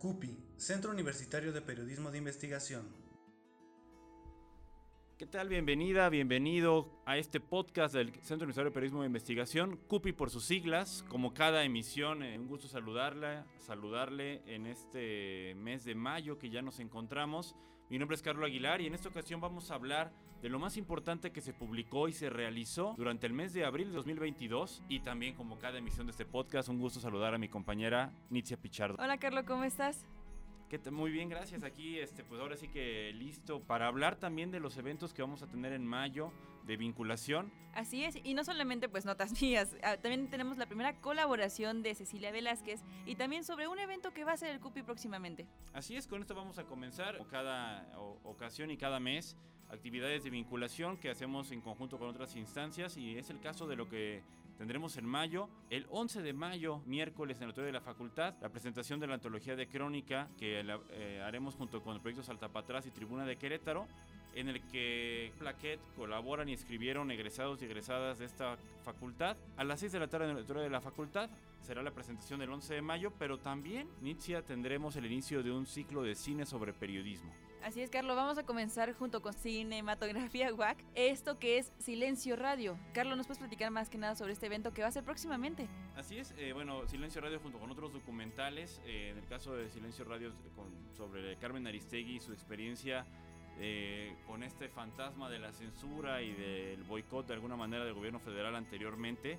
CUPI, Centro Universitario de Periodismo de Investigación. ¿Qué tal? Bienvenida, bienvenido a este podcast del Centro Universitario de Periodismo de Investigación, CUPI por sus siglas. Como cada emisión, eh, un gusto saludarla, saludarle en este mes de mayo que ya nos encontramos. Mi nombre es Carlos Aguilar y en esta ocasión vamos a hablar de lo más importante que se publicó y se realizó durante el mes de abril de 2022 y también como cada emisión de este podcast, un gusto saludar a mi compañera Nitzia Pichardo. Hola Carlos, ¿cómo estás? Muy bien, gracias. Aquí, este, pues ahora sí que listo para hablar también de los eventos que vamos a tener en mayo de vinculación. Así es, y no solamente pues notas mías, ah, también tenemos la primera colaboración de Cecilia Velázquez y también sobre un evento que va a ser el CUPI próximamente. Así es, con esto vamos a comenzar cada ocasión y cada mes actividades de vinculación que hacemos en conjunto con otras instancias y es el caso de lo que tendremos en mayo. El 11 de mayo, miércoles, en el Auditorio de la Facultad, la presentación de la antología de crónica que eh, haremos junto con el proyecto Saltapatras y Tribuna de Querétaro en el que Plaquet colaboran y escribieron egresados y egresadas de esta facultad. A las 6 de la tarde en el auditorio de la facultad será la presentación del 11 de mayo, pero también, Nitzia, tendremos el inicio de un ciclo de cine sobre periodismo. Así es, Carlos, vamos a comenzar junto con Cinematografía WAC, esto que es Silencio Radio. Carlos, ¿nos puedes platicar más que nada sobre este evento que va a ser próximamente? Así es, eh, bueno, Silencio Radio junto con otros documentales, eh, en el caso de Silencio Radio sobre Carmen Aristegui y su experiencia eh, con este fantasma de la censura y del boicot de alguna manera del gobierno federal anteriormente.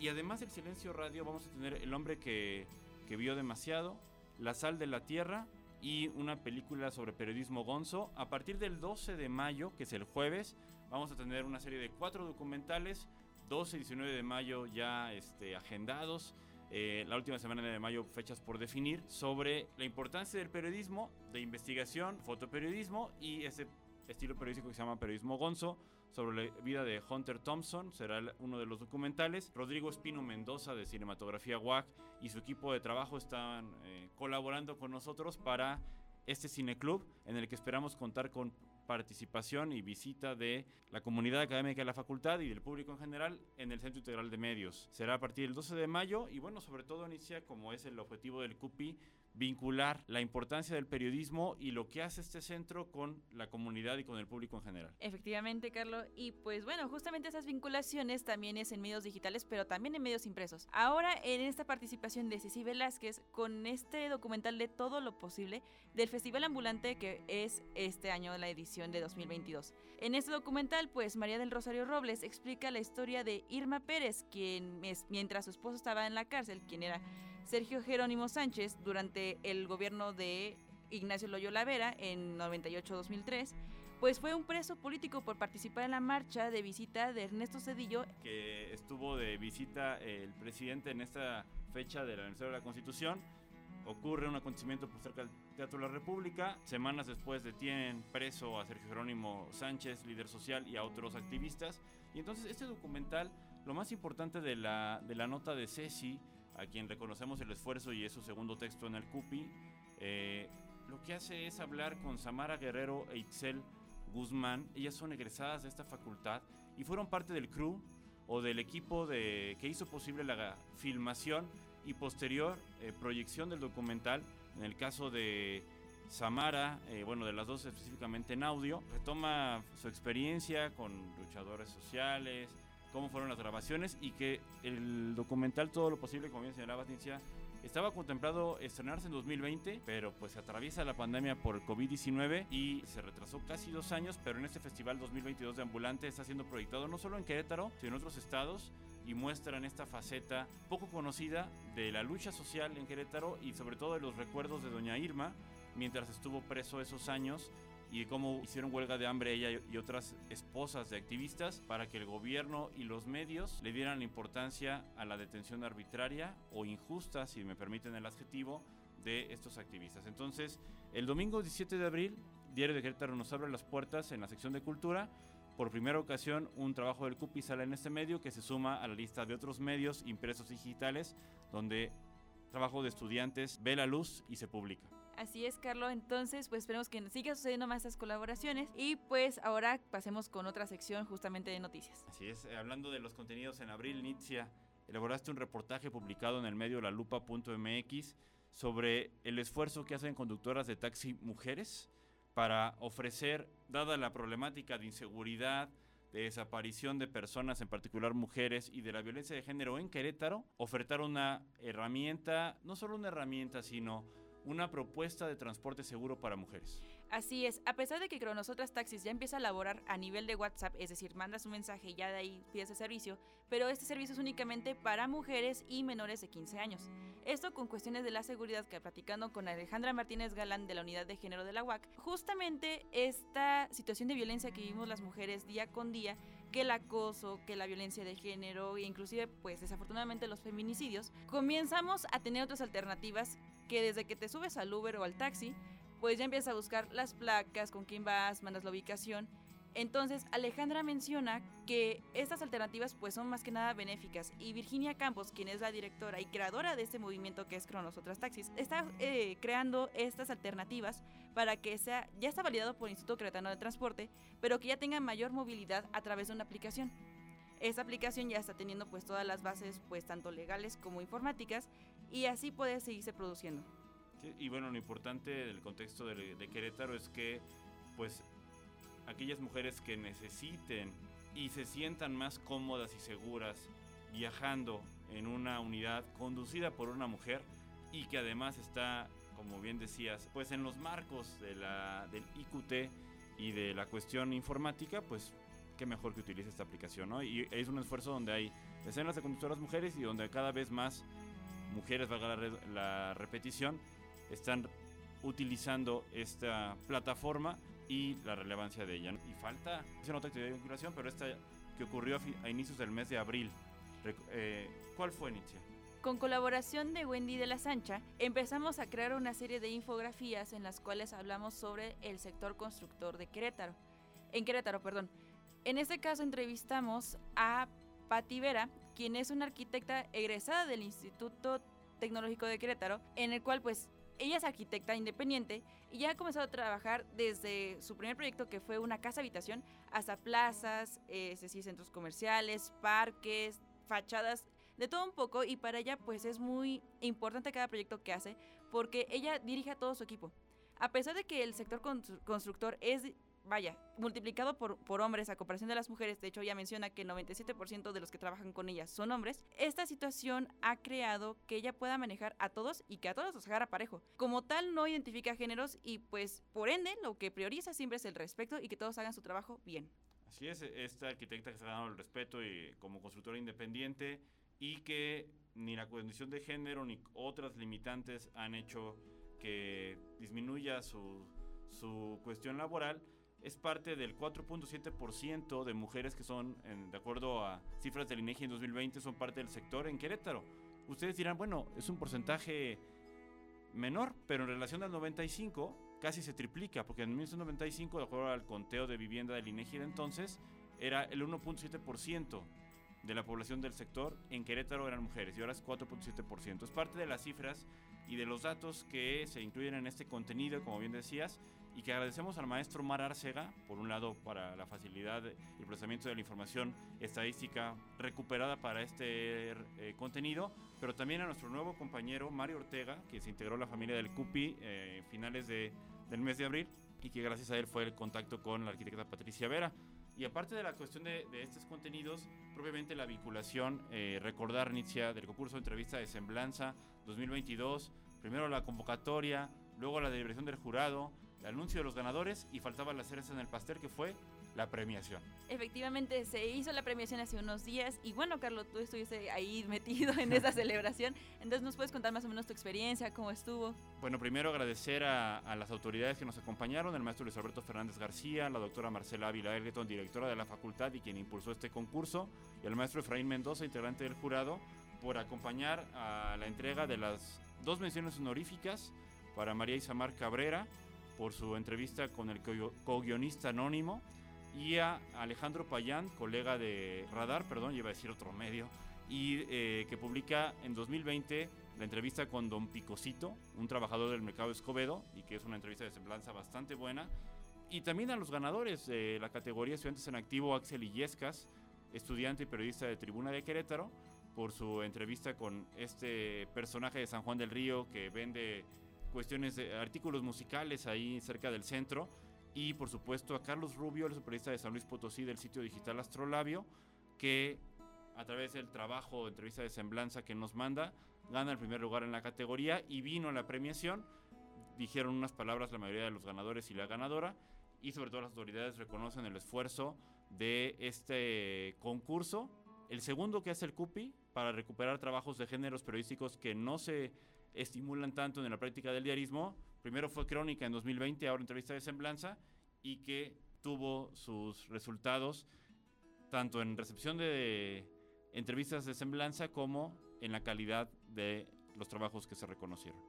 Y además del Silencio Radio vamos a tener El hombre que, que vio demasiado, La sal de la tierra y una película sobre periodismo gonzo. A partir del 12 de mayo, que es el jueves, vamos a tener una serie de cuatro documentales, 12 y 19 de mayo ya este, agendados. Eh, la última semana de mayo, fechas por definir, sobre la importancia del periodismo, de investigación, fotoperiodismo y ese estilo periodístico que se llama periodismo gonzo, sobre la vida de Hunter Thompson, será uno de los documentales. Rodrigo Espino Mendoza de Cinematografía WAC y su equipo de trabajo están eh, colaborando con nosotros para este cineclub en el que esperamos contar con participación y visita de la comunidad académica de la facultad y del público en general en el Centro Integral de Medios. Será a partir del 12 de mayo y bueno, sobre todo inicia como es el objetivo del CUPI, vincular la importancia del periodismo y lo que hace este centro con la comunidad y con el público en general. Efectivamente, Carlos. Y pues bueno, justamente esas vinculaciones también es en medios digitales, pero también en medios impresos. Ahora en esta participación de Ceci Velázquez con este documental de todo lo posible del Festival Ambulante que es este año la edición de 2022. En este documental, pues María del Rosario Robles explica la historia de Irma Pérez, quien mientras su esposo estaba en la cárcel, quien era Sergio Jerónimo Sánchez durante el gobierno de Ignacio Loyola Vera en 98-2003, pues fue un preso político por participar en la marcha de visita de Ernesto Cedillo. Que estuvo de visita el presidente en esta fecha del aniversario de la Constitución. Ocurre un acontecimiento por cerca del Teatro de la República. Semanas después detienen preso a Sergio Jerónimo Sánchez, líder social, y a otros activistas. Y entonces este documental, lo más importante de la, de la nota de Ceci, a quien reconocemos el esfuerzo y es su segundo texto en el CUPI, eh, lo que hace es hablar con Samara Guerrero e Itzel Guzmán. Ellas son egresadas de esta facultad y fueron parte del crew o del equipo de, que hizo posible la filmación y posterior eh, proyección del documental. En el caso de Samara, eh, bueno, de las dos específicamente en audio, retoma su experiencia con luchadores sociales, cómo fueron las grabaciones y que el documental Todo lo Posible, como bien señalaba Tincia, estaba contemplado estrenarse en 2020, pero pues se atraviesa la pandemia por el COVID-19 y se retrasó casi dos años, pero en este festival 2022 de Ambulante está siendo proyectado no solo en Querétaro, sino en otros estados y muestran esta faceta poco conocida de la lucha social en Querétaro y sobre todo de los recuerdos de doña Irma mientras estuvo preso esos años y cómo hicieron huelga de hambre ella y otras esposas de activistas para que el gobierno y los medios le dieran importancia a la detención arbitraria o injusta, si me permiten el adjetivo, de estos activistas. Entonces, el domingo 17 de abril, Diario de Querétaro nos abre las puertas en la sección de cultura. Por primera ocasión, un trabajo del CUPI sale en este medio que se suma a la lista de otros medios impresos digitales donde trabajo de estudiantes ve la luz y se publica. Así es, Carlos. Entonces, pues esperemos que siga sucediendo más estas colaboraciones. Y pues ahora pasemos con otra sección justamente de noticias. Así es, eh, hablando de los contenidos en abril, Nitzia, elaboraste un reportaje publicado en el medio lalupa.mx sobre el esfuerzo que hacen conductoras de taxi mujeres para ofrecer, dada la problemática de inseguridad, de desaparición de personas, en particular mujeres, y de la violencia de género en Querétaro, ofertar una herramienta, no solo una herramienta, sino una propuesta de transporte seguro para mujeres. Así es, a pesar de que Cronosotras Taxis ya empieza a laborar a nivel de WhatsApp, es decir, mandas un mensaje y ya de ahí pides el servicio, pero este servicio es únicamente para mujeres y menores de 15 años. Esto con cuestiones de la seguridad que platicando con Alejandra Martínez Galán de la Unidad de Género de la UAC, justamente esta situación de violencia que vivimos las mujeres día con día, que el acoso, que la violencia de género e inclusive pues desafortunadamente los feminicidios, comenzamos a tener otras alternativas que desde que te subes al Uber o al taxi, pues ya empiezas a buscar las placas, con quién vas, mandas la ubicación. Entonces, Alejandra menciona que estas alternativas pues son más que nada benéficas y Virginia Campos, quien es la directora y creadora de este movimiento que es Cronos Otras Taxis, está eh, creando estas alternativas para que sea, ya está validado por el Instituto Cretano de Transporte, pero que ya tenga mayor movilidad a través de una aplicación. Esta aplicación ya está teniendo pues todas las bases pues tanto legales como informáticas y así puede seguirse produciendo. y bueno, lo importante del contexto de, de Querétaro es que pues aquellas mujeres que necesiten y se sientan más cómodas y seguras viajando en una unidad conducida por una mujer y que además está, como bien decías, pues en los marcos de la, del IQT y de la cuestión informática, pues qué mejor que utilice esta aplicación, ¿no? Y es un esfuerzo donde hay decenas de conductoras mujeres y donde cada vez más mujeres, valga la, la repetición, están utilizando esta plataforma y la relevancia de ella. Y falta esa nota de vinculación, pero esta que ocurrió a, inicios del mes de abril. Eh, ¿Cuál fue, Nietzsche? Con colaboración de Wendy de la Sancha, empezamos a crear una serie de infografías en las cuales hablamos sobre el sector constructor de Querétaro. En Querétaro, perdón. En este caso entrevistamos a Patti Vera, quien es una arquitecta egresada del Instituto Tecnológico de Querétaro, en el cual pues ella es arquitecta independiente y ya ha comenzado a trabajar desde su primer proyecto que fue una casa habitación hasta plazas, eh, es decir, centros comerciales, parques, fachadas, de todo un poco y para ella pues es muy importante cada proyecto que hace porque ella dirige a todo su equipo. A pesar de que el sector constructor es vaya, multiplicado por, por hombres a comparación de las mujeres, de hecho ya menciona que el 97% de los que trabajan con ellas son hombres, esta situación ha creado que ella pueda manejar a todos y que a todos los agarra parejo. Como tal, no identifica géneros y pues por ende lo que prioriza siempre es el respeto y que todos hagan su trabajo bien. Así es, esta arquitecta que se ha ganado el respeto y como constructora independiente y que ni la condición de género ni otras limitantes han hecho que disminuya su, su cuestión laboral es parte del 4.7% de mujeres que son, de acuerdo a cifras del INEGI en 2020, son parte del sector en Querétaro. Ustedes dirán, bueno, es un porcentaje menor, pero en relación al 95 casi se triplica, porque en 1995, de acuerdo al conteo de vivienda del INEGI de entonces, era el 1.7% de la población del sector en Querétaro eran mujeres y ahora es 4.7%. Es parte de las cifras y de los datos que se incluyen en este contenido, como bien decías, y que agradecemos al maestro Mar Arcega, por un lado para la facilidad y procesamiento de la información estadística recuperada para este eh, contenido, pero también a nuestro nuevo compañero Mario Ortega, que se integró a la familia del CUPI eh, finales de, del mes de abril y que gracias a él fue el contacto con la arquitecta Patricia Vera. Y aparte de la cuestión de, estos contenidos, propiamente la vinculación, eh, recordar, Nitzia, del concurso de entrevista de Semblanza 2022, primero la convocatoria, luego la deliberación del jurado, el anuncio de los ganadores y faltaba la cereza en el pastel que fue la premiación. Efectivamente, se hizo la premiación hace unos días y bueno, Carlos, tú estuviste ahí metido en esa celebración, entonces nos puedes contar más o menos tu experiencia, cómo estuvo. Bueno, primero agradecer a, las autoridades que nos acompañaron, el maestro Luis Alberto Fernández García, la doctora Marcela Ávila Elgeton, directora de la facultad y quien impulsó este concurso, y al maestro Efraín Mendoza, integrante del jurado, por acompañar a la entrega de las dos menciones honoríficas para María Isamar Cabrera, por su entrevista con el co-guionista anónimo y a Alejandro Payán, colega de Radar, perdón, iba a decir otro medio, y eh, que publica en 2020 la entrevista con Don Picosito, un trabajador del mercado Escobedo, y que es una entrevista de semblanza bastante buena. Y también a los ganadores de la categoría Estudiantes en Activo, Axel Illescas, estudiante y periodista de Tribuna de Querétaro, por su entrevista con este personaje de San Juan del Río que vende cuestiones de artículos musicales ahí cerca del centro. Y por supuesto a Carlos Rubio, el superista de San Luis Potosí del sitio digital Astrolabio, que a través del trabajo entrevista de semblanza que nos manda, gana el primer lugar en la categoría y vino a la premiación. Dijeron unas palabras la mayoría de los ganadores y la ganadora y sobre todo las autoridades reconocen el esfuerzo de este concurso. El segundo que hace el CUPI para recuperar trabajos de géneros periodísticos que no se estimulan tanto en la práctica del diarismo. Primero fue Crónica en 2020, ahora entrevista de semblanza y que tuvo sus resultados tanto en recepción de entrevistas de semblanza como en la calidad de los trabajos que se reconocieron.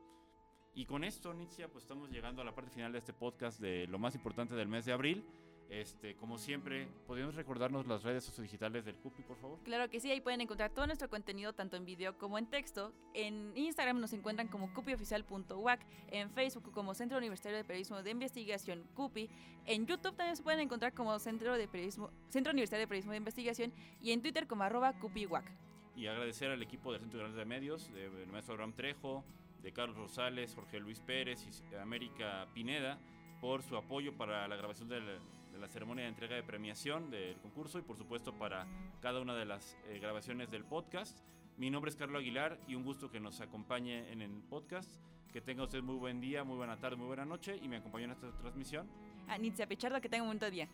Y con esto, Nitzia, pues estamos llegando a la parte final de este podcast de lo más importante del mes de abril. Este, como siempre, ¿podríamos recordarnos las redes sociodigitales del CUPI, por favor? Claro que sí, ahí pueden encontrar todo nuestro contenido, tanto en video como en texto. En Instagram nos encuentran como cupioficial.wac, en Facebook como Centro Universitario de Periodismo de Investigación CUPI, en YouTube también se pueden encontrar como Centro, de Periodismo, Centro Universitario de Periodismo de Investigación y en Twitter como arroba CUPIWAC. Y agradecer al equipo del Centro de Medios, del maestro Abraham Trejo, de Carlos Rosales, Jorge Luis Pérez y América Pineda por su apoyo para la grabación del de la ceremonia de entrega de premiación del concurso y por supuesto para cada una de las eh, grabaciones del podcast. Mi nombre es Carlos Aguilar y un gusto que nos acompañe en el podcast. Que tenga usted muy buen día, muy buena tarde, muy buena noche y me acompañó en esta transmisión. A Nitzia Pichardo, que tenga un buen día.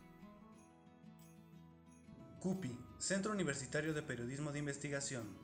CUPI, Centro Universitario de Periodismo de Investigación.